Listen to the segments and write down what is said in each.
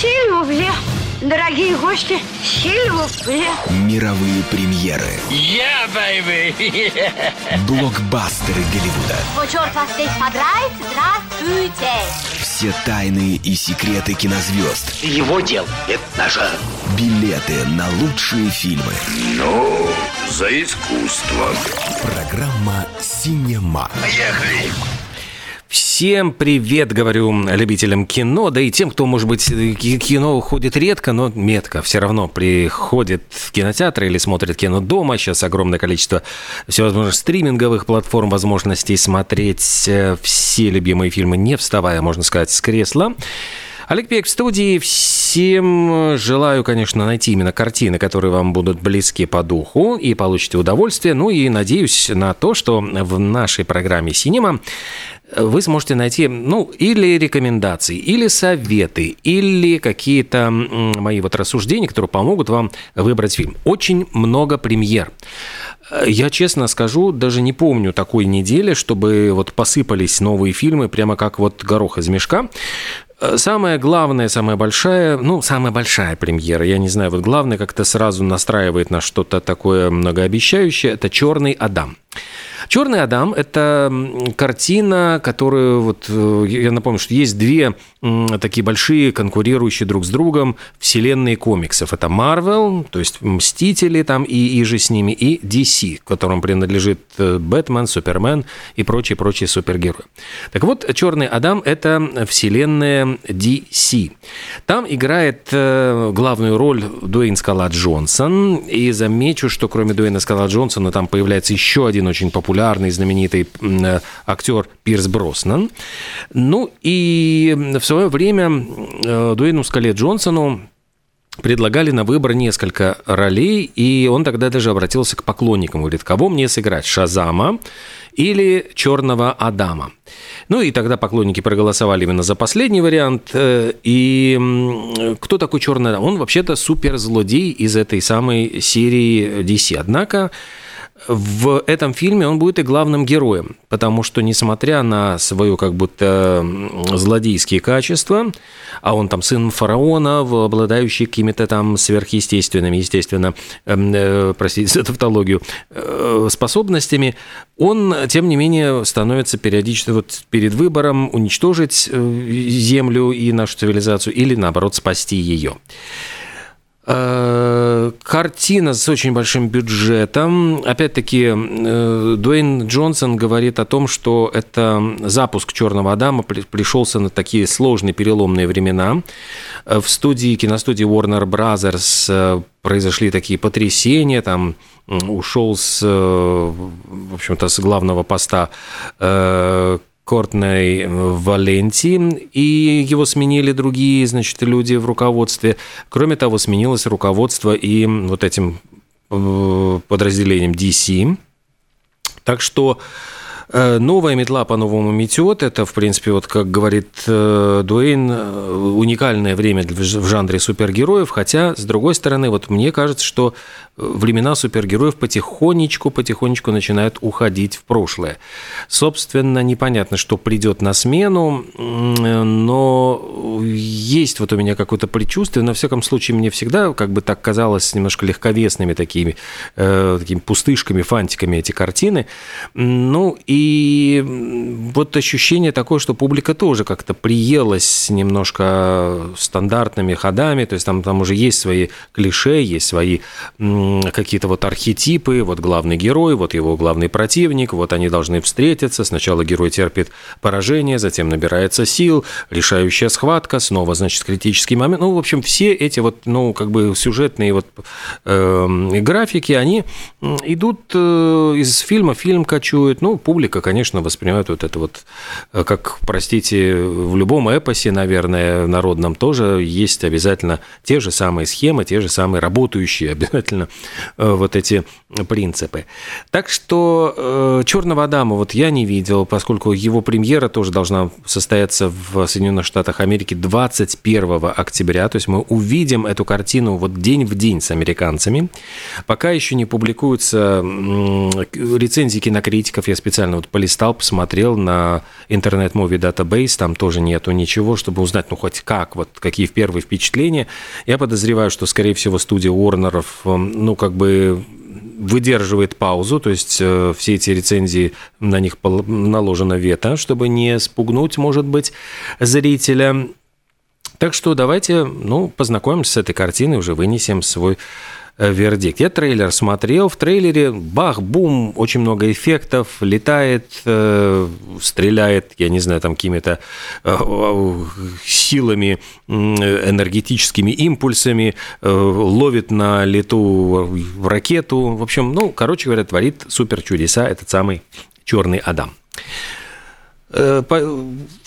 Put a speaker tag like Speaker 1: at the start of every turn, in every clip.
Speaker 1: Сильвупле. Дорогие гости, сильвупле.
Speaker 2: Мировые премьеры.
Speaker 3: Я, yeah, baby!
Speaker 2: Блокбастеры Голливуда.
Speaker 4: О, черт вас здесь подрать, здравствуйте!
Speaker 2: Все тайны и секреты кинозвезд.
Speaker 3: Его дел – это наше.
Speaker 2: Билеты на лучшие фильмы.
Speaker 5: Ну, за искусство.
Speaker 2: Программа «Синема».
Speaker 5: Поехали!
Speaker 6: Всем привет, говорю любителям кино, да и тем, кто, может быть, кино уходит редко, но метко все равно приходит в кинотеатр или смотрит кино дома. Сейчас огромное количество всевозможных стриминговых платформ, возможностей смотреть э, все любимые фильмы, не вставая, можно сказать, с кресла. Олег Пек в студии. Всем желаю, конечно, найти именно картины, которые вам будут близки по духу и получите удовольствие. Ну и надеюсь на то, что в нашей программе «Синема» вы сможете найти, ну, или рекомендации, или советы, или какие-то мои вот рассуждения, которые помогут вам выбрать фильм. Очень много премьер. Я честно скажу, даже не помню такой недели, чтобы вот посыпались новые фильмы прямо как вот горох из мешка. Самая главная, самая большая, ну, самая большая премьера, я не знаю, вот главное как-то сразу настраивает на что-то такое многообещающее, это «Черный Адам». Черный Адам это картина, которую вот э, я напомню, что есть две такие большие конкурирующие друг с другом вселенные комиксов. Это Marvel, то есть Мстители там и, и же с ними, и DC, которым принадлежит э, Бэтмен, Супермен и прочие-прочие супергерои. Так вот, Черный Адам это вселенная DC. Там играет э, главную роль Дуэйн Скала Джонсон. И замечу, что кроме Дуэйна Скала Джонсона там появляется еще один очень популярный, знаменитый э, актер Пирс Броснан. Ну и в свое время э, Дуэйну Скале Джонсону предлагали на выбор несколько ролей, и он тогда даже обратился к поклонникам, говорит, кого мне сыграть, Шазама или Черного Адама. Ну и тогда поклонники проголосовали именно за последний вариант. Э, и кто такой Черный Адам? Он вообще-то суперзлодей из этой самой серии DC. Однако в этом фильме он будет и главным героем, потому что, несмотря на свое как будто злодейские качества, а он там сын фараона, обладающий какими-то там сверхъестественными, естественно, эм, э, простите за тавтологию, э, способностями, он, тем не менее, становится периодически вот перед выбором уничтожить э, Землю и нашу цивилизацию или, наоборот, спасти ее. Э, картина с очень большим бюджетом. Опять-таки, э, Дуэйн Джонсон говорит о том, что это запуск «Черного Адама» пришелся на такие сложные переломные времена. В студии, киностудии Warner Brothers произошли такие потрясения, там ушел с, в общем-то, с главного поста Кортней Валенти, и его сменили другие, значит, люди в руководстве. Кроме того, сменилось руководство и вот этим э, подразделением DC. Так что Э, новая метла по-новому метет. Это, в принципе, вот как говорит э, Дуэйн, уникальное время в жанре супергероев. Хотя, с другой стороны, вот мне кажется, что времена супергероев потихонечку, потихонечку начинают уходить в прошлое. Собственно, непонятно, что придет на смену, но есть вот у меня какое-то предчувствие. На всяком случае, мне всегда как бы так казалось немножко легковесными такими, такими пустышками, фантиками эти картины. Ну и вот ощущение такое, что публика тоже как-то приелась немножко стандартными ходами, то есть там, там уже есть свои клише, есть свои какие-то вот архетипы, вот главный герой, вот его главный противник, вот они должны встретиться, сначала герой терпит поражение, затем набирается сил, решающая схватка, снова, значит, критический момент, ну, в общем, все эти вот, ну, как бы сюжетные вот э, графики, они идут э, из фильма, фильм кочует, ну, публика конечно, воспринимает вот это вот, э, как, простите, в любом эпосе, наверное, народном тоже есть обязательно те же самые схемы, те же самые работающие обязательно вот эти принципы. Так что «Черного Адама» вот я не видел, поскольку его премьера тоже должна состояться в Соединенных Штатах Америки 21 октября, то есть мы увидим эту картину вот день в день с американцами. Пока еще не публикуются рецензии кинокритиков, я специально вот полистал, посмотрел на интернет-муви Database, там тоже нету ничего, чтобы узнать, ну, хоть как, вот какие первые впечатления. Я подозреваю, что, скорее всего, студия Уорнеров, ну, как бы выдерживает паузу, то есть э, все эти рецензии, на них наложено вето, чтобы не спугнуть, может быть, зрителя. Так что давайте, ну, познакомимся с этой картиной, уже вынесем свой вердикт. Я трейлер смотрел, в трейлере бах-бум, очень много эффектов, летает, э, стреляет, я не знаю, там какими-то э, силами, энергетическими импульсами, э, ловит на лету ракету. В общем, ну, короче говоря, творит супер чудеса этот самый черный Адам. Э,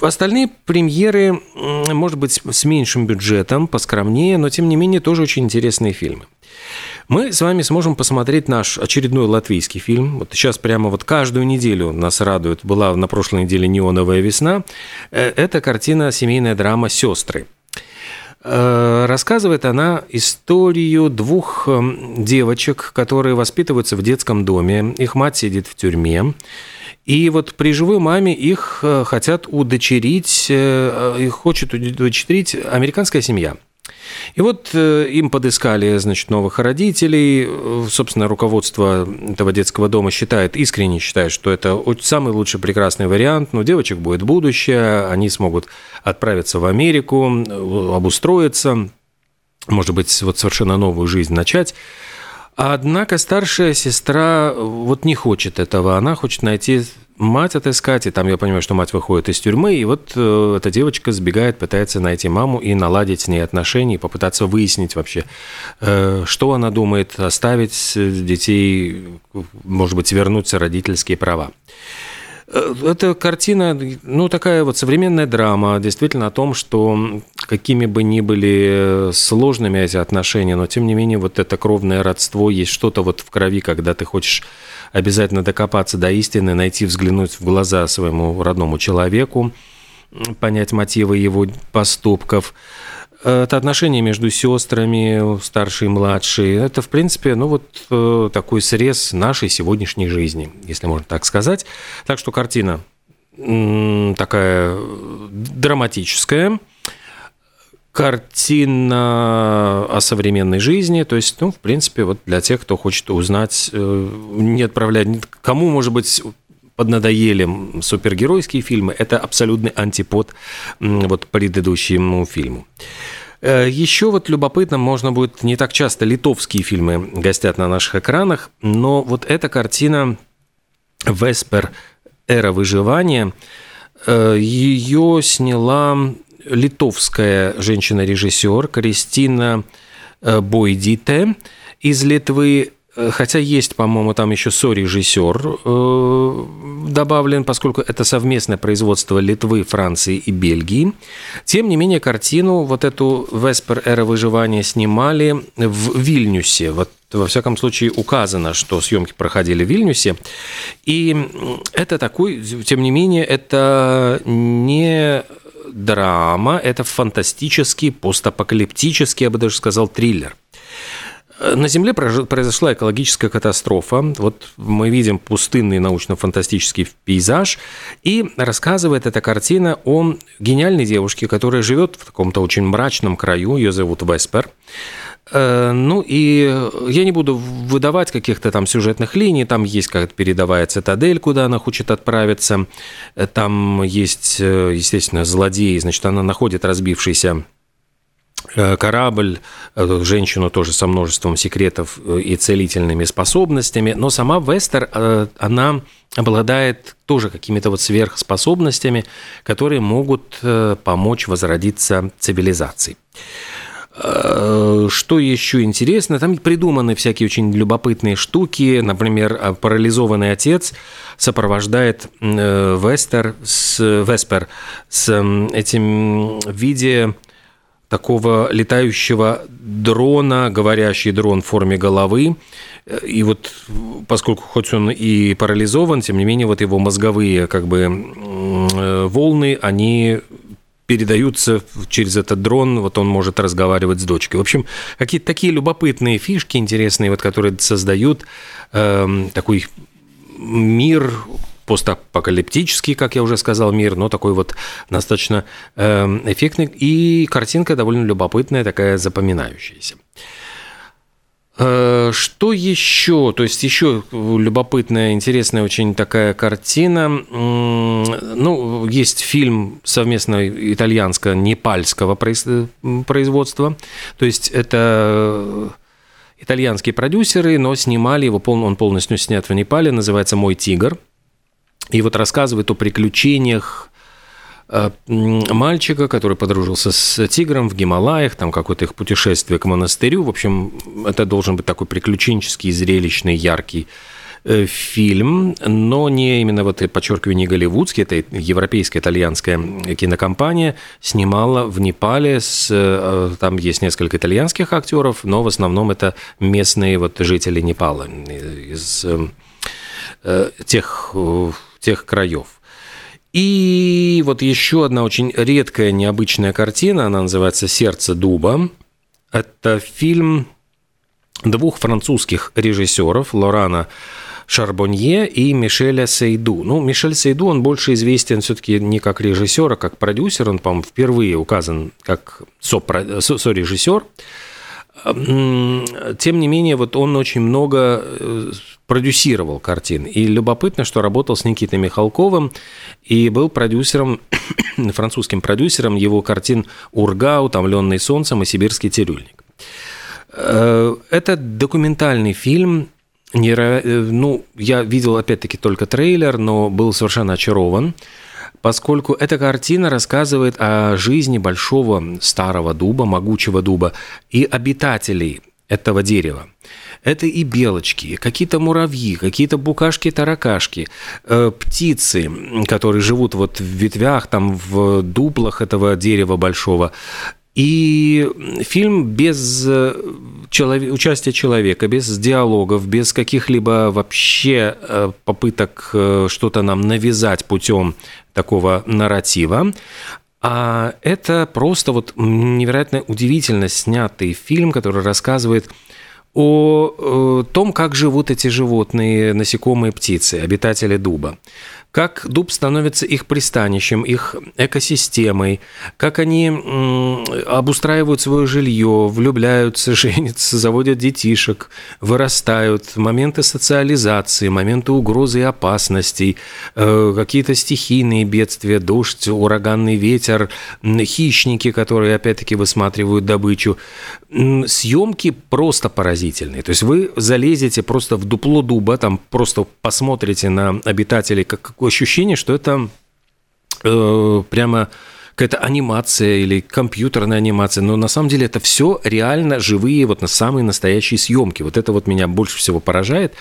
Speaker 6: остальные премьеры, может быть, с меньшим бюджетом, поскромнее, но тем не менее тоже очень интересные фильмы. Мы с вами сможем посмотреть наш очередной латвийский фильм. Вот сейчас прямо вот каждую неделю нас радует. Была на прошлой неделе «Неоновая весна». Э, это картина «Семейная драма «Сестры». Э, рассказывает она историю двух эм, девочек, которые воспитываются в детском доме. Их мать сидит в тюрьме. И вот при живой маме их э, хотят удочерить, их хочет удочерить американская семья – и вот э, им подыскали, значит, новых родителей. Собственно, руководство этого детского дома считает, искренне считает, что это самый лучший прекрасный вариант. Но у девочек будет будущее, они смогут отправиться в Америку, обустроиться, может быть, вот совершенно новую жизнь начать. Однако старшая сестра вот не хочет этого, она хочет найти мать отыскать, и там я понимаю, что мать выходит из тюрьмы, и вот э, эта девочка сбегает, пытается найти маму и наладить с ней отношения, и попытаться выяснить вообще, э, что она думает, оставить детей, может быть, вернуться родительские права. Э, эта картина, ну, такая вот современная драма, действительно о том, что какими бы ни были сложными эти отношения, но тем не менее вот это кровное родство, есть что-то вот в крови, когда ты хочешь обязательно докопаться до истины, найти, взглянуть в глаза своему родному человеку, понять мотивы его поступков. Это отношения между сестрами, старший и младший. Это, в принципе, ну вот э, такой срез нашей сегодняшней жизни, если можно так сказать. Так что картина такая драматическая – картина о современной жизни. То есть, ну, в принципе, вот для тех, кто хочет узнать, э, не отправлять, кому, может быть, поднадоели супергеройские фильмы, это абсолютный антипод вот предыдущему фильму. Э, Еще вот любопытно, можно будет не так часто литовские фильмы гостят на наших экранах, но вот эта картина «Веспер. Эра выживания», э, ее сняла литовская женщина-режиссер Кристина э, Бойдите из Литвы. Э, хотя есть, по-моему, там еще сорежиссер э, добавлен, поскольку это совместное производство Литвы, Франции и Бельгии. Тем не менее, картину, вот эту «Веспер. Эра выживания» снимали в Вильнюсе. Вот во всяком случае указано, что съемки проходили в Вильнюсе. И это такой, тем не менее, это не драма, это фантастический, постапокалиптический, я бы даже сказал, триллер. На Земле произошла экологическая катастрофа. Вот мы видим пустынный научно-фантастический пейзаж. И рассказывает эта картина о гениальной девушке, которая живет в каком-то очень мрачном краю. Ее зовут Веспер. Э, ну и я не буду выдавать каких-то там сюжетных линий, там есть как-то передовая цитадель, куда она хочет отправиться, э, там есть, э, естественно, злодеи, значит, она находит разбившийся корабль, женщину тоже со множеством секретов и целительными способностями, но сама Вестер, она обладает тоже какими-то вот сверхспособностями, которые могут помочь возродиться цивилизации. Э, что еще интересно? Там придуманы всякие очень любопытные штуки. Например, а, парализованный отец сопровождает э, Вестер с, Веспер с этим в виде такого летающего дрона, говорящий дрон в форме головы. И вот поскольку хоть он и парализован, тем не менее вот его мозговые как бы э, волны, они передаются через этот дрон, вот он может разговаривать с дочкой. В общем, какие-то такие любопытные фишки интересные, вот, которые создают э, такой мир постапокалиптический, как я уже сказал, мир, но такой вот достаточно эм, эффектный. И картинка довольно любопытная, такая запоминающаяся. Э, что еще? То есть еще любопытная, интересная очень такая картина. Ну, есть фильм совместно итальянско-непальского производства. То есть это итальянские продюсеры, но снимали его, он полностью снят в Непале, называется «Мой тигр». И вот рассказывает о приключениях э, мальчика, который подружился с тигром в Гималаях, там какое-то их путешествие к монастырю. В общем, это должен быть такой приключенческий, зрелищный, яркий э, фильм, но не именно, вот, подчеркиваю, не голливудский, это европейская итальянская кинокомпания, снимала в Непале, с, э, там есть несколько итальянских актеров, но в основном это местные вот жители Непала из тех тех краев. И вот еще одна очень редкая, необычная картина, она называется «Сердце дуба». Это фильм двух французских режиссеров, Лорана Шарбонье и Мишеля Сейду. Ну, Мишель Сейду, он больше известен все-таки не как режиссер, а как продюсер. Он, по-моему, впервые указан как сорежиссер. Тем не менее, вот он очень много э, продюсировал картин. И любопытно, что работал с Никитой Михалковым и был продюсером, французским продюсером его картин «Урга», «Утомленный солнцем» и «Сибирский цирюльник». Э, это документальный фильм, э, ну, я видел опять-таки только трейлер, но был совершенно очарован поскольку эта картина рассказывает о жизни большого старого дуба, могучего дуба и обитателей этого дерева. Это и белочки, какие-то муравьи, какие-то букашки-таракашки, э, птицы, которые живут вот в ветвях, там в дуплах этого дерева большого. И фильм без э, человек, участия человека, без диалогов, без каких-либо вообще э, попыток э, что-то нам навязать путем такого нарратива. А это просто вот невероятно удивительно снятый фильм, который рассказывает о том, как живут эти животные, насекомые, птицы, обитатели дуба как дуб становится их пристанищем, их экосистемой, как они обустраивают свое жилье, влюбляются, женятся, заводят детишек, вырастают, моменты социализации, моменты угрозы и опасностей, э, какие-то стихийные бедствия, дождь, ураганный ветер, хищники, которые опять-таки высматривают добычу. Съемки просто поразительные. То есть вы залезете просто в дупло дуба, там просто посмотрите на обитателей, как ощущение, что это э, прямо какая-то анимация или компьютерная анимация, но на самом деле это все реально живые, вот на самые настоящие съемки. Вот это вот меня больше всего поражает.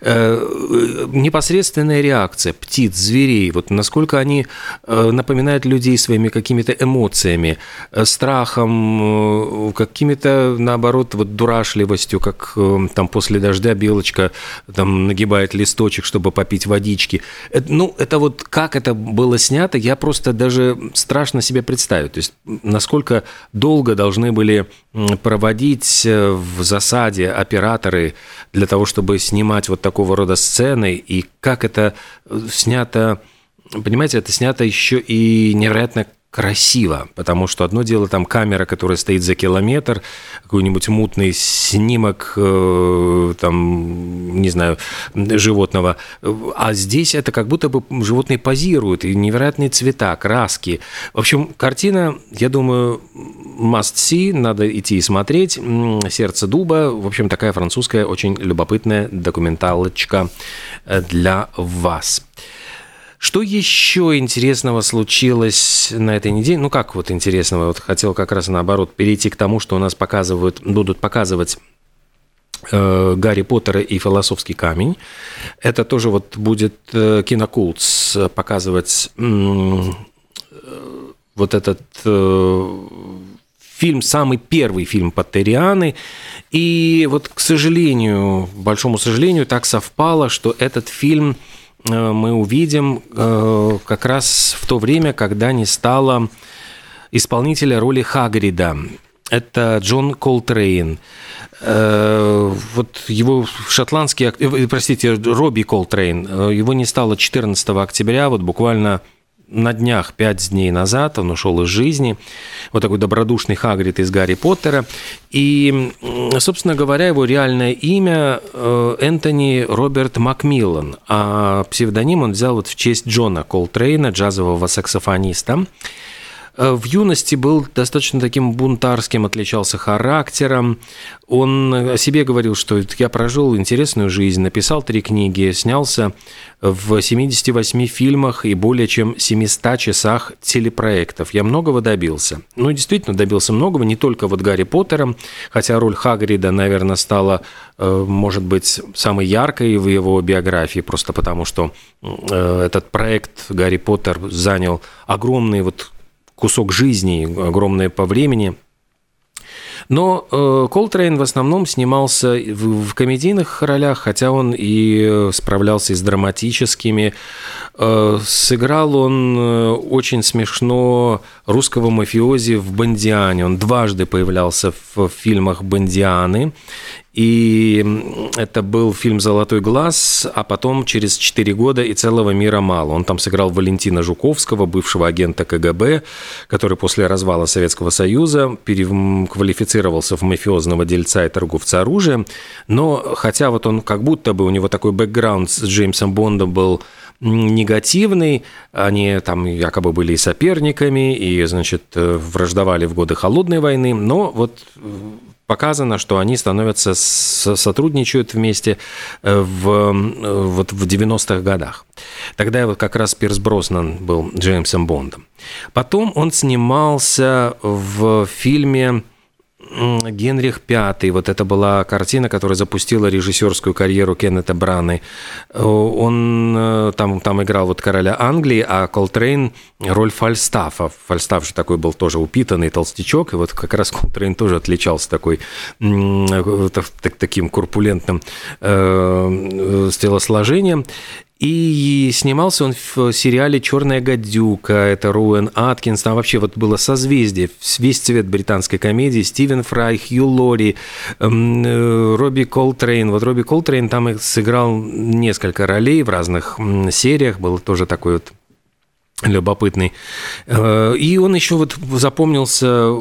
Speaker 6: Э, непосредственная реакция птиц, зверей, вот насколько они э, напоминают людей своими какими-то эмоциями, э, страхом, какими-то, наоборот, вот дурашливостью, как там после дождя белочка там нагибает листочек, чтобы попить водички. Ну, это вот как это было снято, я просто даже страшно страшно себе представить. То есть, насколько долго должны были проводить э, в засаде операторы для того, чтобы снимать вот такого рода сцены, и как это э, снято, понимаете, это снято еще и невероятно красиво, потому что одно дело там камера, которая стоит за километр, какой-нибудь мутный снимок, э, там, не знаю, животного, а здесь это как будто бы животные позируют, и невероятные цвета, краски. В общем, картина, я думаю, must see, надо идти и смотреть. «Сердце дуба», в общем, такая французская очень любопытная документалочка для вас. Что еще интересного случилось на этой неделе? Ну, как вот интересного? Вот хотел как раз наоборот перейти к тому, что у нас показывают, будут показывать э, Гарри Поттера и философский камень. Это тоже вот будет э, Кинокултс показывать э, вот этот фильм, самый первый фильм Поттерианы. И вот, к сожалению, большому сожалению, так совпало, что этот фильм мы увидим э, как раз в то время, когда не стало исполнителя роли Хагрида. Это Джон Колтрейн. Э, вот его шотландский, простите, Робби Колтрейн, его не стало 14 октября, вот буквально на днях, пять дней назад, он ушел из жизни. Вот такой добродушный Хагрид из Гарри Поттера. И, собственно говоря, его реальное имя э, Энтони Роберт Макмиллан, а псевдоним он взял вот в честь Джона Колтрейна, джазового саксофониста. Э, в юности был достаточно таким бунтарским, отличался характером. Он о себе говорил, что я прожил интересную жизнь, написал три книги, снялся в 78 фильмах и более чем 700 часах телепроектов. Я многого добился. Ну, действительно, добился многого, не только вот Гарри Поттером, хотя роль Хагрида, наверное, стала, э, может быть, самой яркой в его биографии, просто потому что э, этот проект Гарри Поттер занял огромный вот кусок жизни, огромное по времени. Но э, Колтрейн в основном снимался в, в комедийных ролях, хотя он и справлялся и с драматическими. Э, сыграл он э, очень смешно русского мафиози в «Бондиане». Он дважды появлялся в фильмах «Бондианы». И это был фильм «Золотой глаз», а потом через 4 года «И целого мира мало». Он там сыграл Валентина Жуковского, бывшего агента КГБ, который после развала Советского Союза переквалифицировался в мафиозного дельца и торговца оружием. Но хотя вот он как будто бы, у него такой бэкграунд с Джеймсом Бондом был негативный, они там якобы были и соперниками, и, значит, э, враждовали в годы Холодной войны, но вот э, показано, что они становятся, сотрудничают вместе э, в, э, вот в 90-х годах. Тогда вот как раз Пирс Броснан был Джеймсом Бондом. Потом он снимался в фильме Генрих V, вот это была картина, которая запустила режиссерскую карьеру Кеннета Браны. Он э, там, там играл вот короля Англии, а Колтрейн роль Фальстафа. Фальстаф же такой был тоже упитанный толстячок, и вот как раз Колтрейн тоже отличался такой таким корпулентным э, телосложением. И снимался он в сериале «Черная гадюка», это Роуэн Аткинсон, там вообще вот было созвездие, весь цвет британской комедии, Стивен Фрай, Хью Лори, эм, э, Робби Колтрейн. Вот Робби Колтрейн там и сыграл несколько ролей в разных сериях, был тоже такой вот любопытный. Э, и он еще вот запомнился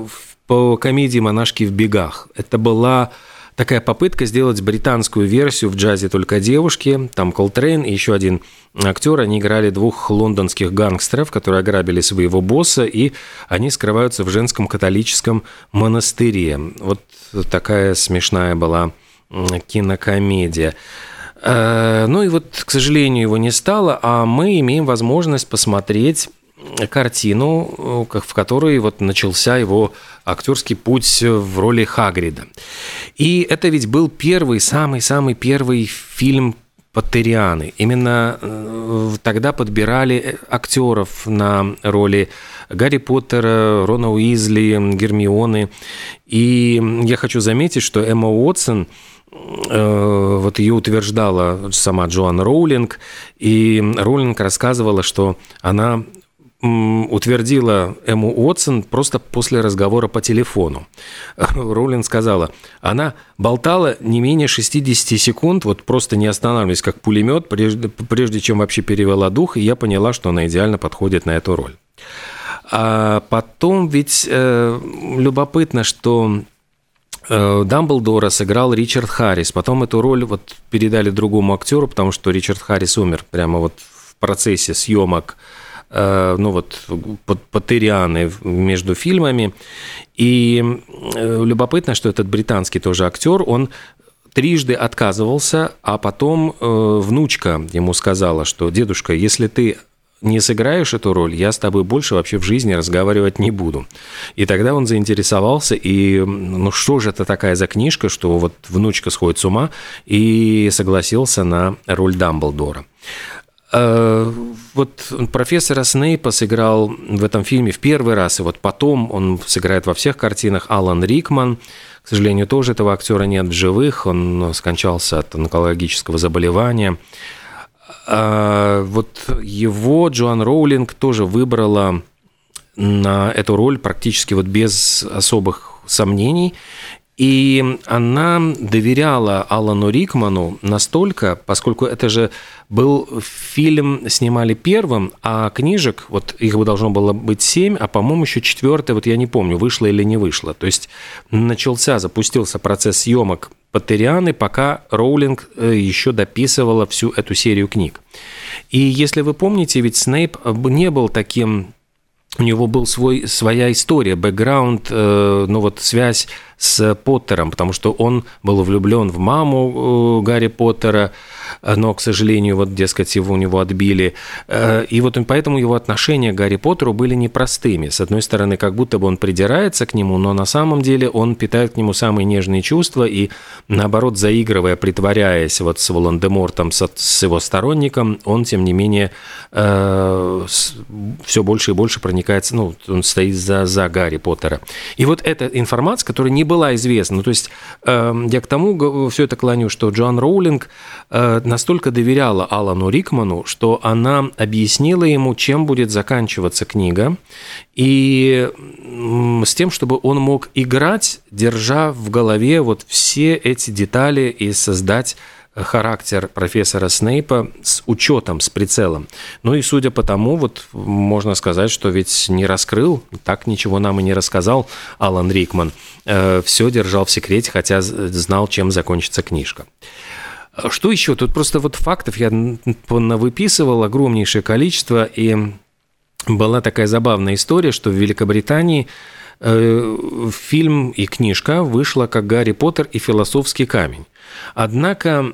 Speaker 6: по комедии «Монашки в бегах». Это была такая попытка сделать британскую версию в джазе только девушки. Там Колтрейн и еще один актер. Они играли двух лондонских гангстеров, которые ограбили своего босса, и они скрываются в женском католическом монастыре. Вот такая смешная была кинокомедия. Э, ну и вот, к сожалению, его не стало, а мы имеем возможность посмотреть картину, э, в которой вот начался его актерский путь в роли Хагрида. И это ведь был первый, самый-самый первый фильм Паттерианы. Именно э, тогда подбирали актеров на роли Гарри Поттера, Рона Уизли, Гермионы. И я хочу заметить, что Эмма Уотсон э, вот ее утверждала сама Джоан Роулинг, и Роулинг рассказывала, что она утвердила Эму Уотсон просто после разговора по телефону. Роулин сказала, она болтала не менее 60 секунд, вот просто не останавливаясь, как пулемет, прежде, прежде чем вообще перевела дух, и я поняла, что она идеально подходит на эту роль. А потом ведь э, любопытно, что э, Дамблдора сыграл Ричард Харрис. Потом эту роль вот передали другому актеру, потому что Ричард Харрис умер прямо вот в процессе съемок ну вот, патерианы между фильмами. И э, любопытно, что этот британский тоже актер, он трижды отказывался, а потом э, внучка ему сказала, что «Дедушка, если ты не сыграешь эту роль, я с тобой больше вообще в жизни разговаривать не буду. И тогда он заинтересовался, и ну что же это такая за книжка, что вот внучка сходит с ума, и согласился на роль Дамблдора. Э, вот профессора Снейпа сыграл в этом фильме в первый раз, и вот потом он сыграет во всех картинах Алан Рикман. К сожалению, тоже этого актера нет в живых, он скончался от онкологического заболевания. А вот его Джоан Роулинг тоже выбрала на эту роль практически вот без особых сомнений. И она доверяла Алану Рикману настолько, поскольку это же был фильм, снимали первым, а книжек, вот их бы должно было быть семь, а, по-моему, еще четвертая, вот я не помню, вышла или не вышла. То есть начался, запустился процесс съемок Патерианы, пока Роулинг э, еще дописывала всю эту серию книг. И если вы помните, ведь Снейп не был таким у него был свой, своя история, бэкграунд, э, ну вот связь с Поттером, потому что он был влюблен в маму э, Гарри Поттера, но, к сожалению, вот, дескать, его у него отбили. Э, и вот поэтому его отношения к Гарри Поттеру были непростыми. С одной стороны, как будто бы он придирается к нему, но на самом деле он питает к нему самые нежные чувства и, наоборот, заигрывая, притворяясь вот с Волан-де-Мортом, с, его сторонником, он, тем не менее, э, все больше и больше проникается, ну, он стоит за, за Гарри Поттера. И вот эта информация, которая не была известна, ну, то есть э, я к тому все это клоню, что Джоан Роулинг э, настолько доверяла Алану Рикману, что она объяснила ему, чем будет заканчиваться книга, и с тем, чтобы он мог играть, держа в голове вот все эти детали и создать характер профессора Снейпа с учетом, с прицелом. Ну и судя по тому, вот можно сказать, что ведь не раскрыл, так ничего нам и не рассказал Алан Рикман. Э, Все держал в секрете, хотя знал, чем закончится книжка. Что еще? Тут просто вот фактов я выписывал огромнейшее количество, и была такая забавная история, что в Великобритании э, фильм и книжка вышла как «Гарри Поттер и философский камень». Однако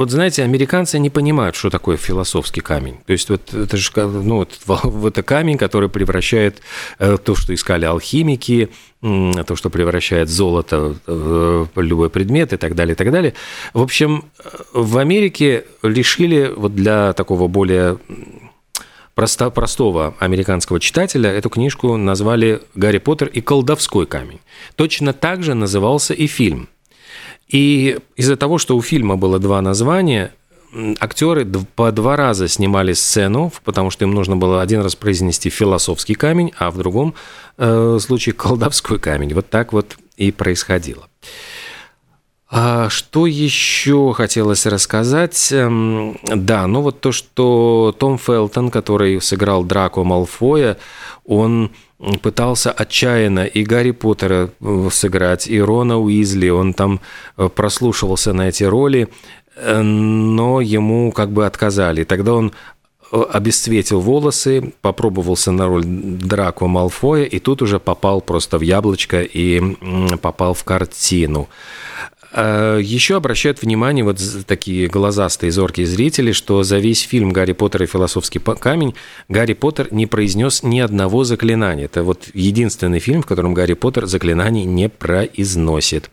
Speaker 6: вот знаете, американцы не понимают, что такое философский камень. То есть вот это же ну, вот, это камень, который превращает э, то, что искали алхимики, то, что превращает золото в любой предмет и так далее, и так далее. В общем, в Америке лишили вот для такого более просто, простого американского читателя эту книжку назвали «Гарри Поттер и колдовской камень». Точно так же назывался и фильм – и из-за того, что у фильма было два названия, актеры по два раза снимали сцену, потому что им нужно было один раз произнести философский камень, а в другом э, случае колдовской камень. Вот так вот и происходило. А что еще хотелось рассказать? Эм, да, ну вот то, что Том Фелтон, который сыграл Драко Малфоя, он пытался отчаянно и Гарри Поттера э, сыграть, и Рона Уизли, он там э, прослушивался на эти роли, э, но ему как бы отказали. Тогда он обесцветил волосы, попробовался на роль Драко Малфоя, и тут уже попал просто в яблочко и попал в картину. А, Еще обращают внимание вот такие глазастые, зоркие зрители, что за весь фильм «Гарри Поттер и философский камень» Гарри Поттер не произнес ни одного заклинания. Это вот единственный фильм, в котором Гарри Поттер заклинаний не произносит.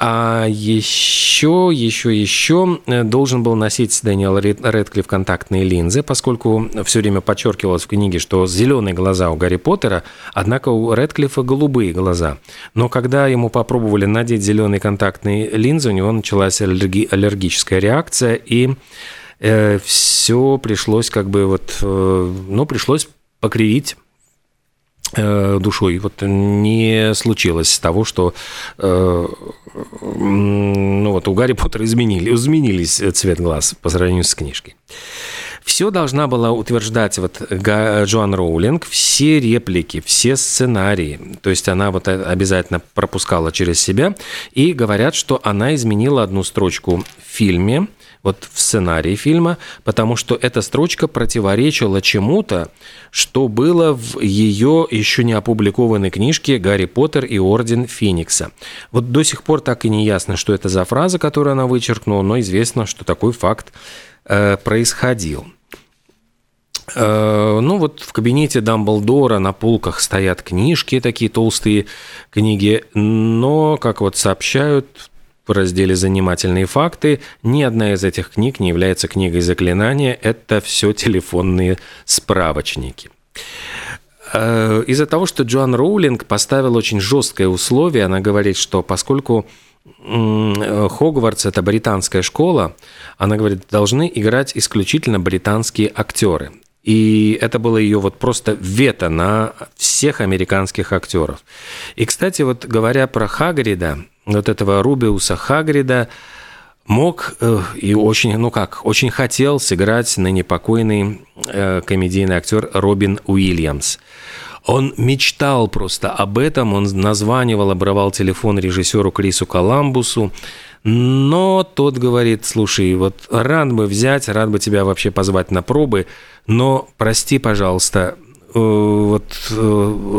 Speaker 6: А еще, еще, еще э, должен был носить Дэниел Редклифф контактные линзы, поскольку все время подчеркивалось в книге, что зеленые глаза у Гарри Поттера, однако у Редклиффа голубые глаза. Но когда ему попробовали надеть зеленые контактные линзы, у него началась аллерги, аллергическая реакция, и э, все пришлось как бы вот, э, ну, пришлось покривить душой. Вот не случилось того, что э, ну вот у Гарри Поттера изменили, изменились цвет глаз по сравнению с книжкой. Все должна была утверждать вот Джоан Роулинг, все реплики, все сценарии. То есть она вот обязательно пропускала через себя. И говорят, что она изменила одну строчку в фильме, вот в сценарии фильма, потому что эта строчка противоречила чему-то, что было в ее еще не опубликованной книжке «Гарри Поттер и Орден Феникса». Вот до сих пор так и не ясно, что это за фраза, которую она вычеркнула, но известно, что такой факт э, происходил. Э, ну вот в кабинете Дамблдора на полках стоят книжки, такие толстые книги, но, как вот сообщают, в разделе «Занимательные факты». Ни одна из этих книг не является книгой заклинания. Это все телефонные справочники. Э, из-за того, что Джоан Роулинг поставил очень жесткое условие, она говорит, что поскольку Хогвартс – это британская школа, она говорит, должны играть исключительно британские актеры. И это было ее вот просто вето на всех американских актеров. И, кстати, вот говоря про Хагрида, вот этого Рубиуса Хагрида, мог э, и очень, ну как, очень хотел сыграть ныне покойный э, комедийный актер Робин Уильямс. Он мечтал просто об этом, он названивал, обрывал телефон режиссеру Крису Коламбусу, но тот говорит, слушай, вот рад бы взять, рад бы тебя вообще позвать на пробы, но прости, пожалуйста, Э, вот э,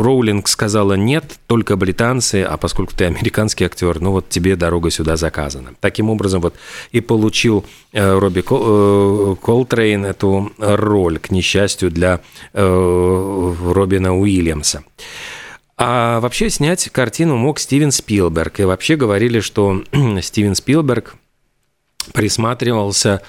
Speaker 6: Роулинг сказала нет, только британцы, а поскольку ты американский актер, ну вот тебе дорога сюда заказана. Таким образом вот и получил э, Робби Колтрейн эту роль, к несчастью, для Робина Уильямса. А вообще снять картину мог Стивен Спилберг. И вообще говорили, что Стивен Спилберг присматривался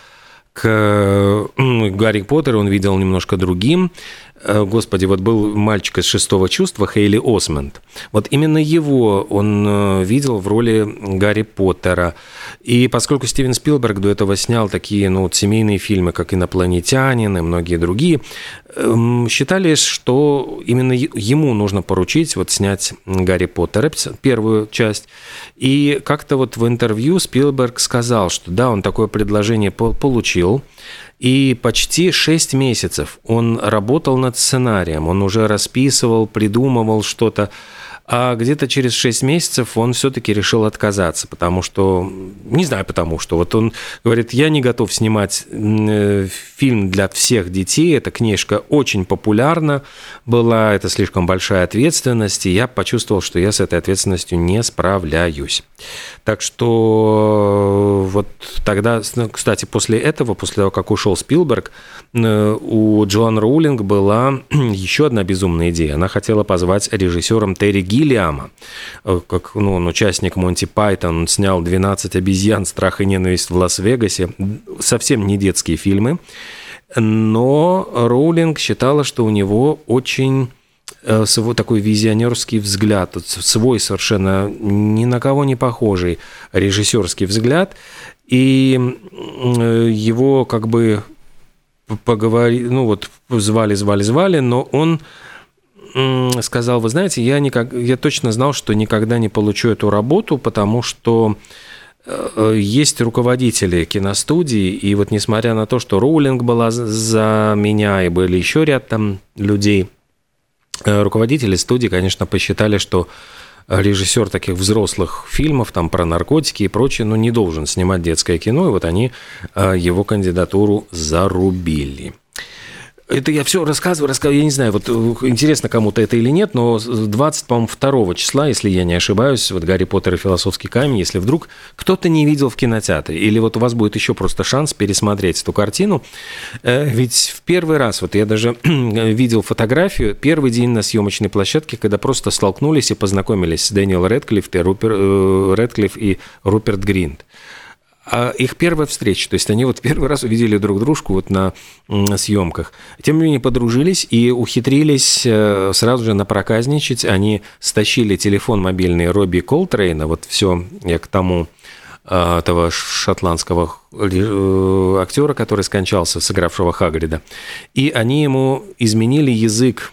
Speaker 6: к Гарри Поттеру, он видел немножко другим. Э, господи, вот был мальчик из шестого чувства Хейли Осмонд. Вот именно его он э, видел в роли Гарри Поттера. И поскольку Стивен Спилберг до этого снял такие ну, вот семейные фильмы, как «Инопланетянин» и многие другие, эм, считали, что именно ему нужно поручить вот снять Гарри Поттера, первую часть. И как-то вот в интервью Спилберг сказал, что да, он такое предложение получил, и почти 6 месяцев он работал над сценарием, он уже расписывал, придумывал что-то. А где-то через 6 месяцев он все-таки решил отказаться, потому что, не знаю потому что, вот он говорит, я не готов снимать э, фильм для всех детей, эта книжка очень популярна была, это слишком большая ответственность, и я почувствовал, что я с этой ответственностью не справляюсь. Так что вот тогда, ну, кстати, после этого, после того, как ушел Спилберг, э, у Джоан Роулинг была еще одна безумная идея. Она хотела позвать режиссером Терри Ги Гиллиама, э, как ну, он участник Монти Пайтон, он снял «12 обезьян. Страх и ненависть в Лас-Вегасе». Совсем не детские фильмы. Но Роулинг считала, что у него очень э, свой такой визионерский взгляд, свой совершенно ни на кого не похожий режиссерский взгляд, и э, его как бы поговори, ну вот звали, звали, звали, но он сказал, вы знаете, я, никак, я точно знал, что никогда не получу эту работу, потому что э, есть руководители киностудии, и вот несмотря на то, что Роулинг была за меня, и были еще ряд там людей, э, руководители студии, конечно, посчитали, что режиссер таких взрослых фильмов, там про наркотики и прочее, ну, не должен снимать детское кино, и вот они э, его кандидатуру зарубили. Это я все рассказываю, рассказываю, я не знаю, вот э, интересно кому-то это или нет, но 20, по-моему, 2 числа, если я не ошибаюсь, вот «Гарри Поттер и философский камень», если вдруг кто-то не видел в кинотеатре, или вот у вас будет еще просто шанс пересмотреть эту картину, э, ведь в первый раз, вот я даже видел фотографию, первый день на съемочной площадке, когда просто столкнулись и познакомились Дэниел Рэдклифф и, Рупер, э, Рэдклифф и Руперт Гринт а их первая встреча. То есть они вот первый раз увидели друг дружку вот на съемках. Тем не менее подружились и ухитрились э, сразу же напроказничать. Они стащили телефон мобильный Робби Колтрейна, вот все я к тому э, этого шотландского э, актера, который скончался, сыгравшего Хагрида. И они ему изменили язык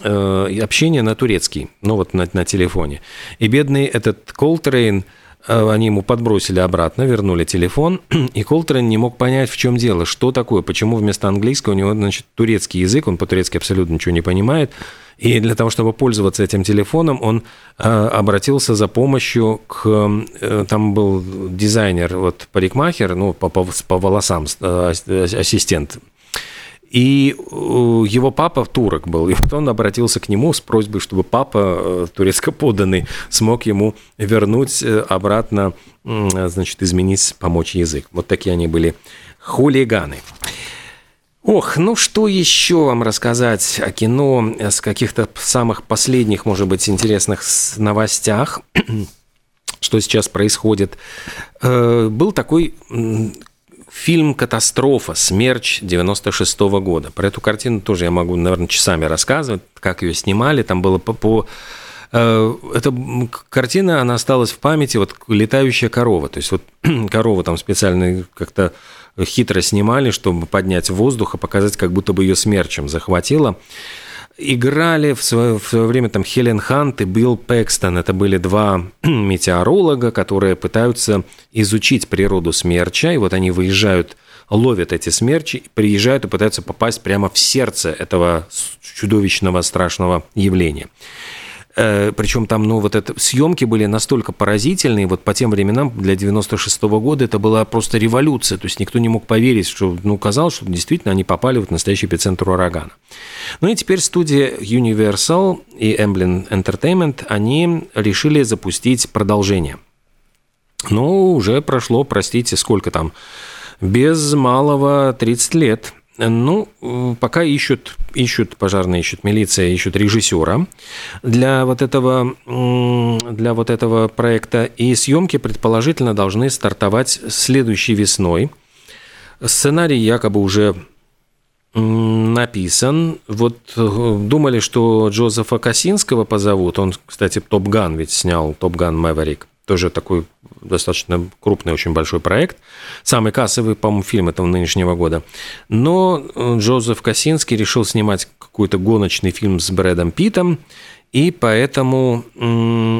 Speaker 6: общения на турецкий, ну вот на, на телефоне. И бедный этот Колтрейн – Э, они ему подбросили обратно, вернули телефон, и Колтрен не мог понять, в чем дело, что такое, почему вместо английского у него, значит, турецкий язык, он по-турецки абсолютно ничего не понимает, и для того, чтобы пользоваться этим телефоном, он э, обратился за помощью к... Э, там был дизайнер, вот парикмахер, ну, по, по, по волосам э, ассистент и э, его папа турок был, и вот он обратился к нему с просьбой, чтобы папа э, турецко поданный смог ему вернуть э, обратно, значит, изменить, помочь язык. Вот такие они были хулиганы. Ох, ну что еще вам рассказать о кино с каких-то самых последних, может быть, интересных новостях? что сейчас происходит. Был такой фильм «Катастрофа. Смерч» 96 -го года. Про эту картину тоже я могу, наверное, часами рассказывать, как ее снимали. Там было по, по э, эта картина, она осталась в памяти, вот летающая корова. То есть вот корову там специально как-то хитро снимали, чтобы поднять воздух и показать, как будто бы ее смерчем захватило играли в свое, в свое время там Хелен Хант и Билл Пэкстон. Это были два метеоролога, которые пытаются изучить природу смерча. И вот они выезжают, ловят эти смерчи, приезжают и пытаются попасть прямо в сердце этого чудовищного страшного явления. Э, Причем там, ну, вот это съемки были настолько поразительные, вот по тем временам, для 96 -го года это была просто революция, то есть никто не мог поверить, что, ну, казалось, что действительно они попали в настоящий эпицентр урагана. Ну и теперь студия Universal и Emblem Entertainment, они решили запустить продолжение. Ну, уже прошло, простите, сколько там, без малого 30 лет – ну, пока ищут, ищут, пожарные ищут, милиция ищут режиссера для вот этого, для вот этого проекта. И съемки, предположительно, должны стартовать следующей весной. Сценарий якобы уже написан. Вот э, думали, что Джозефа Косинского позовут. Он, кстати, Топ Ган ведь снял, Топ Ган Мэверик тоже такой достаточно крупный, очень большой проект. Самый кассовый, по-моему, фильм этого нынешнего года. Но э, Джозеф Косинский решил снимать какой-то гоночный фильм с Брэдом Питом, и поэтому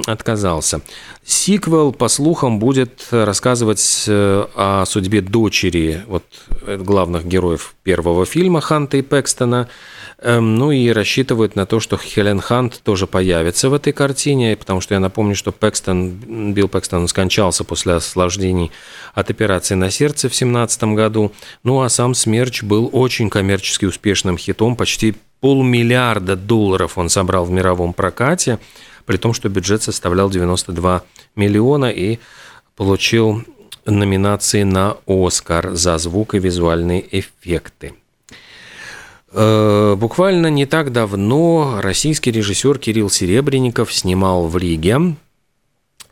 Speaker 6: отказался. Сиквел, по слухам, будет рассказывать э, о судьбе дочери вот, э, главных героев первого фильма Ханта и Пэкстона – ну и рассчитывают на то, что Хелен Хант тоже появится в этой картине, потому что я напомню, что Пэкстон, Билл Пэкстон скончался после осложнений от операции на сердце в 2017 году. Ну а сам «Смерч» был очень коммерчески успешным хитом, почти полмиллиарда долларов он собрал в мировом прокате, при том, что бюджет составлял 92 миллиона и получил номинации на «Оскар» за звук и визуальные эффекты. Э, буквально не так давно российский режиссер Кирилл Серебренников снимал в Риге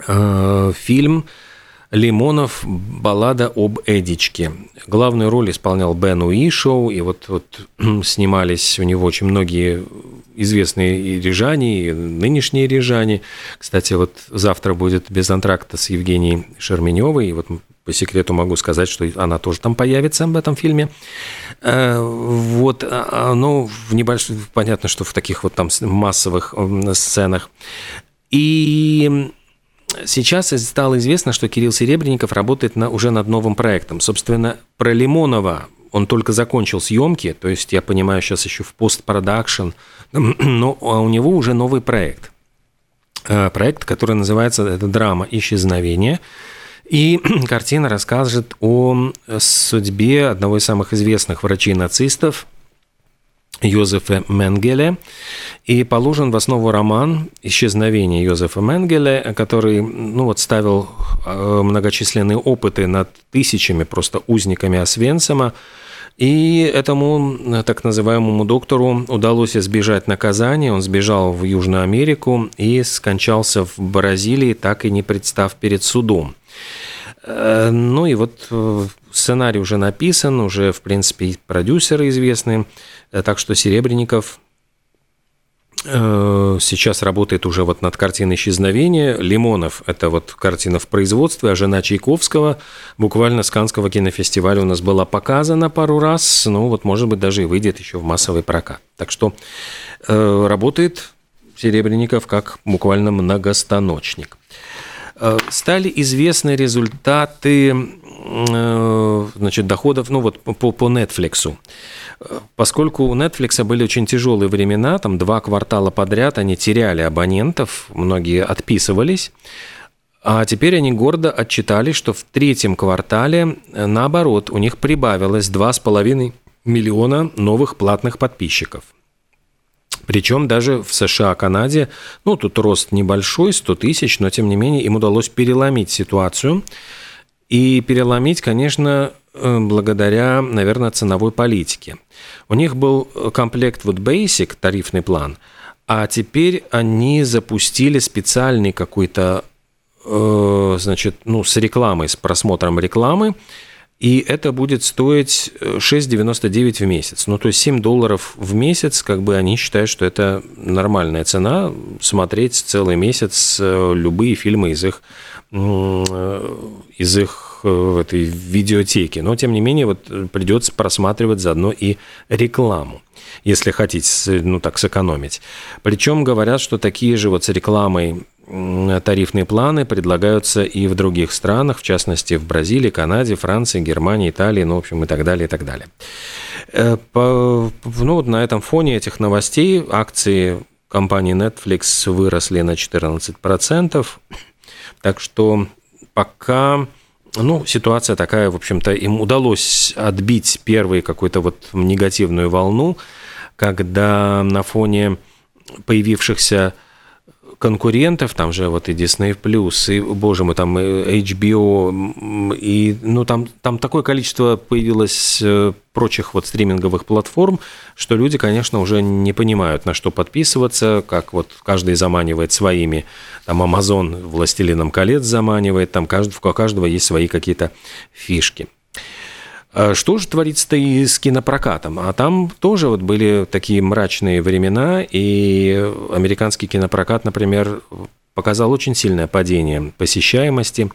Speaker 6: э, фильм Лимонов «Баллада об Эдичке». Главную роль исполнял Бен Уишоу, и вот, вот снимались у него очень многие известные и рижане, и нынешние рижане. Кстати, вот завтра будет без антракта с Евгенией Шерменевой, и вот по секрету могу сказать, что она тоже там появится в этом фильме. Э, вот, а, а, ну, в небольшом, понятно, что в таких вот там массовых сценах. И сейчас стало известно, что Кирилл Серебренников работает на, уже над новым проектом. Собственно, про Лимонова он только закончил съемки, то есть я понимаю, сейчас еще в постпродакшн, но у него уже новый проект. Э, проект, который называется это драма «Исчезновение», и картина расскажет о судьбе одного из самых известных врачей-нацистов, Йозефа Менгеле, и положен в основу роман «Исчезновение Йозефа Менгеле», который ну вот, ставил э, многочисленные опыты над тысячами просто узниками Освенцима, и этому так называемому доктору удалось избежать наказания. Он сбежал в Южную Америку и скончался в Бразилии, так и не представ перед судом. Э, ну и вот э, сценарий уже написан, уже, в принципе, продюсеры известны, э, так что Серебренников сейчас работает уже вот над картиной «Исчезновение». Лимонов – это вот картина в производстве, а «Жена Чайковского» буквально с Канского кинофестиваля у нас была показана пару раз, ну вот, может быть, даже и выйдет еще в массовый прокат. Так что работает Серебренников как буквально многостаночник. Э, стали известны результаты э, значит, доходов ну, вот, по, по Netflix. Поскольку у Netflix были очень тяжелые времена, там два квартала подряд они теряли абонентов, многие отписывались, а теперь они гордо отчитали, что в третьем квартале, э, наоборот, у них прибавилось 2,5 миллиона новых платных подписчиков. Причем даже в США, Канаде, ну, тут рост небольшой, 100 тысяч, но тем не менее им удалось переломить ситуацию. И переломить, конечно, э, благодаря, наверное, ценовой политике. У них был комплект вот Basic, тарифный план, а теперь они запустили специальный какой-то э, значит, ну, с рекламой, с просмотром рекламы, и это будет стоить 6,99 в месяц. Ну, то есть 7 долларов в месяц, как бы они считают, что это нормальная цена, смотреть целый месяц любые фильмы из их, из их в этой видеотеке. Но, тем не менее, вот придется просматривать заодно и рекламу если хотите, ну так, сэкономить. Причем говорят, что такие же вот с рекламой тарифные планы предлагаются и в других странах, в частности в Бразилии, Канаде, Франции, Германии, Италии, ну, в общем, и так далее, и так далее. Э, по, ну, вот на этом фоне этих новостей акции компании Netflix выросли на 14%, так что пока ну, ситуация такая, в общем-то, им удалось отбить первую какую-то вот негативную волну, когда на фоне появившихся конкурентов, там же вот и Disney+, и, боже мой, там и HBO, и, ну, там, там такое количество появилось э, прочих вот стриминговых платформ, что люди, конечно, уже не понимают, на что подписываться, как вот каждый заманивает своими, там Amazon «Властелином колец» заманивает, там каждый, у каждого есть свои какие-то фишки. А что же творится-то и с кинопрокатом? А там тоже вот были такие мрачные времена, и американский кинопрокат, например, показал очень сильное падение посещаемости.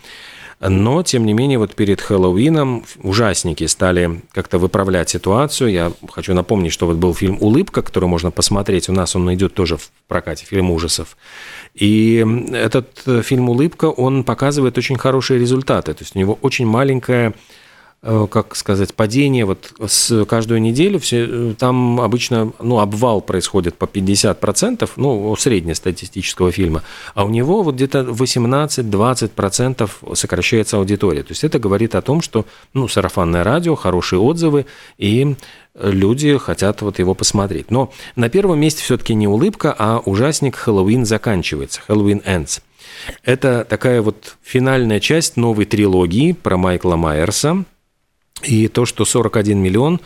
Speaker 6: Но, тем не менее, вот перед Хэллоуином ужасники стали как-то выправлять ситуацию. Я хочу напомнить, что вот был фильм «Улыбка», который можно посмотреть. У нас он идет тоже в прокате, фильм ужасов. И этот фильм «Улыбка», он показывает очень хорошие результаты. То есть у него очень маленькая Э, как сказать, падение вот с каждую неделю, все, э, там обычно ну, обвал происходит по 50%, ну, среднестатистического фильма, а у него вот где-то 18-20% сокращается аудитория. То есть это говорит о том, что ну, сарафанное радио, хорошие отзывы, и люди хотят вот его посмотреть. Но на первом месте все-таки не улыбка, а ужасник «Хэллоуин заканчивается», «Хэллоуин Ends». Это такая вот финальная часть новой трилогии про Майкла Майерса, и то, что 41 миллион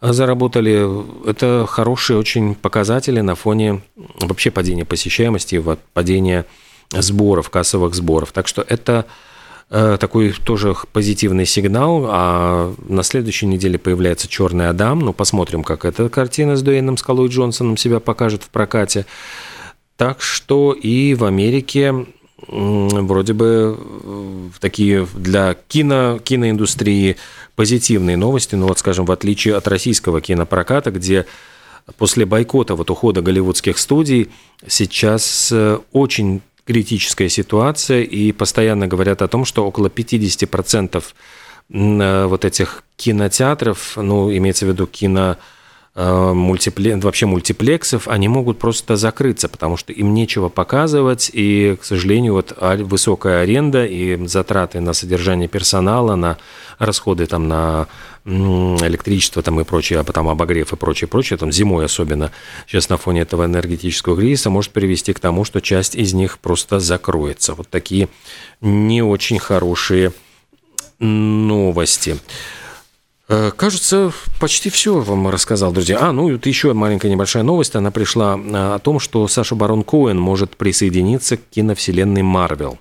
Speaker 6: заработали, это хорошие очень показатели на фоне вообще падения посещаемости, падения сборов, кассовых сборов. Так что это э, такой тоже позитивный сигнал. А на следующей неделе появляется «Черный Адам». Ну, посмотрим, как эта картина с Дуэйном Скалой Джонсоном себя покажет в прокате. Так что и в Америке вроде бы э, такие для кино, киноиндустрии позитивные новости. Ну вот, скажем, в отличие от российского кинопроката, где после бойкота вот ухода голливудских студий сейчас э, очень критическая ситуация, и постоянно говорят о том, что около 50% э, вот этих кинотеатров, ну, имеется в виду кино мультипле... вообще мультиплексов, они могут просто закрыться, потому что им нечего показывать, и, к сожалению, вот высокая аренда и затраты на содержание персонала, на расходы там на электричество там и прочее, а потом обогрев и прочее, прочее, там зимой особенно, сейчас на фоне этого энергетического кризиса может привести к тому, что часть из них просто закроется. Вот такие не очень хорошие новости. Э, кажется, почти все вам рассказал, друзья. А, ну вот еще маленькая небольшая новость. Она пришла э, о том, что Саша Барон Коэн может присоединиться к киновселенной Марвел.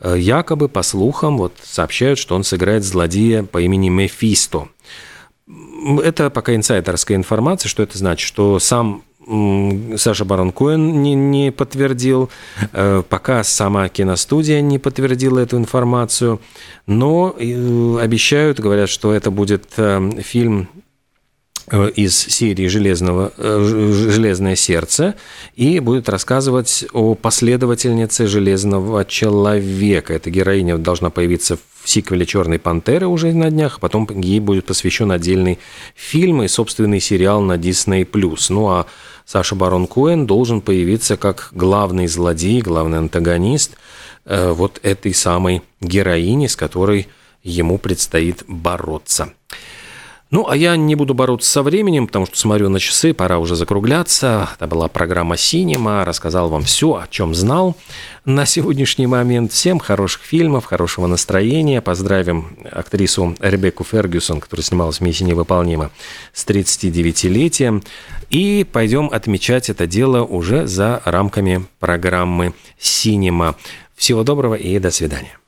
Speaker 6: Э, якобы, по слухам, вот сообщают, что он сыграет злодея по имени Мефисто. Это пока инсайдерская информация. Что это значит? Что сам Саша Барон Коэн не, не подтвердил, э, пока сама киностудия не подтвердила эту информацию, но э, обещают, говорят, что это будет э, фильм из серии Железного, «Железное сердце» и будет рассказывать о последовательнице Железного человека. Эта героиня должна появиться в сиквеле «Черной пантеры» уже на днях, а потом ей будет посвящен отдельный фильм и собственный сериал на Disney+. Ну а Саша Барон Коэн должен появиться как главный злодей, главный антагонист э, вот этой самой героини, с которой ему предстоит бороться. Ну, а я не буду бороться со временем, потому что смотрю на часы, пора уже закругляться. Это была программа «Синема», рассказал вам все, о чем знал на сегодняшний момент. Всем хороших фильмов, хорошего настроения. Поздравим актрису Ребекку Фергюсон, которая снималась в «Миссии невыполнима» с 39-летием. И пойдем отмечать это дело уже за рамками программы «Синема». Всего доброго и до свидания.